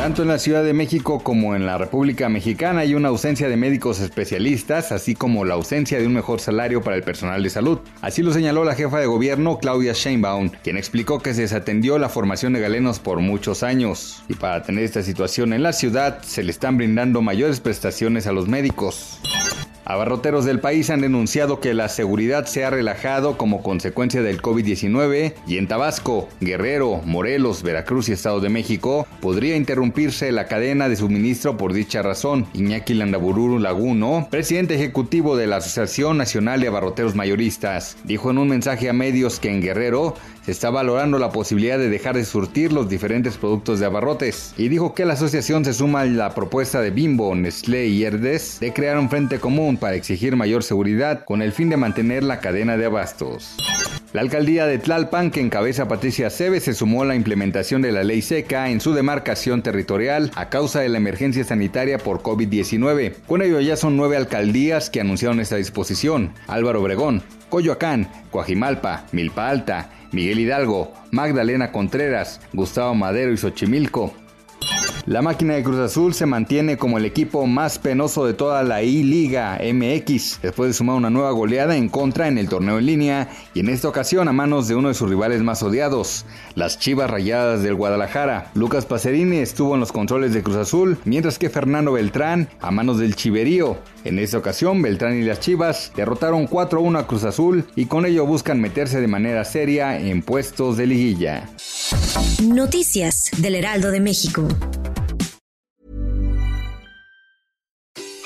Tanto en la Ciudad de México como en la República Mexicana hay una ausencia de médicos especialistas, así como la ausencia de un mejor salario para el personal de salud. Así lo señaló la jefa de gobierno Claudia Sheinbaum, quien explicó que se desatendió la formación de galenos por muchos años. Y para tener esta situación en la ciudad, se le están brindando mayores prestaciones a los médicos. Abarroteros del país han denunciado que la seguridad se ha relajado como consecuencia del COVID-19 y en Tabasco, Guerrero, Morelos, Veracruz y Estado de México podría interrumpirse la cadena de suministro por dicha razón. Iñaki Landabururu Laguno, presidente ejecutivo de la Asociación Nacional de Abarroteros Mayoristas, dijo en un mensaje a medios que en Guerrero se está valorando la posibilidad de dejar de surtir los diferentes productos de abarrotes y dijo que la asociación se suma a la propuesta de Bimbo, Nestlé y Herdes de crear un frente común para exigir mayor seguridad con el fin de mantener la cadena de abastos. La alcaldía de Tlalpan, que encabeza Patricia Cebe, se sumó a la implementación de la ley seca en su demarcación territorial a causa de la emergencia sanitaria por COVID-19. Con ello ya son nueve alcaldías que anunciaron esta disposición. Álvaro Obregón, Coyoacán, Coajimalpa, Milpa Alta, Miguel Hidalgo, Magdalena Contreras, Gustavo Madero y Xochimilco. La máquina de Cruz Azul se mantiene como el equipo más penoso de toda la I-Liga MX, después de sumar una nueva goleada en contra en el torneo en línea y en esta ocasión a manos de uno de sus rivales más odiados, las Chivas Rayadas del Guadalajara. Lucas Pacerini estuvo en los controles de Cruz Azul, mientras que Fernando Beltrán a manos del Chiverío. En esta ocasión, Beltrán y las Chivas derrotaron 4-1 a Cruz Azul y con ello buscan meterse de manera seria en puestos de liguilla. Noticias del Heraldo de México.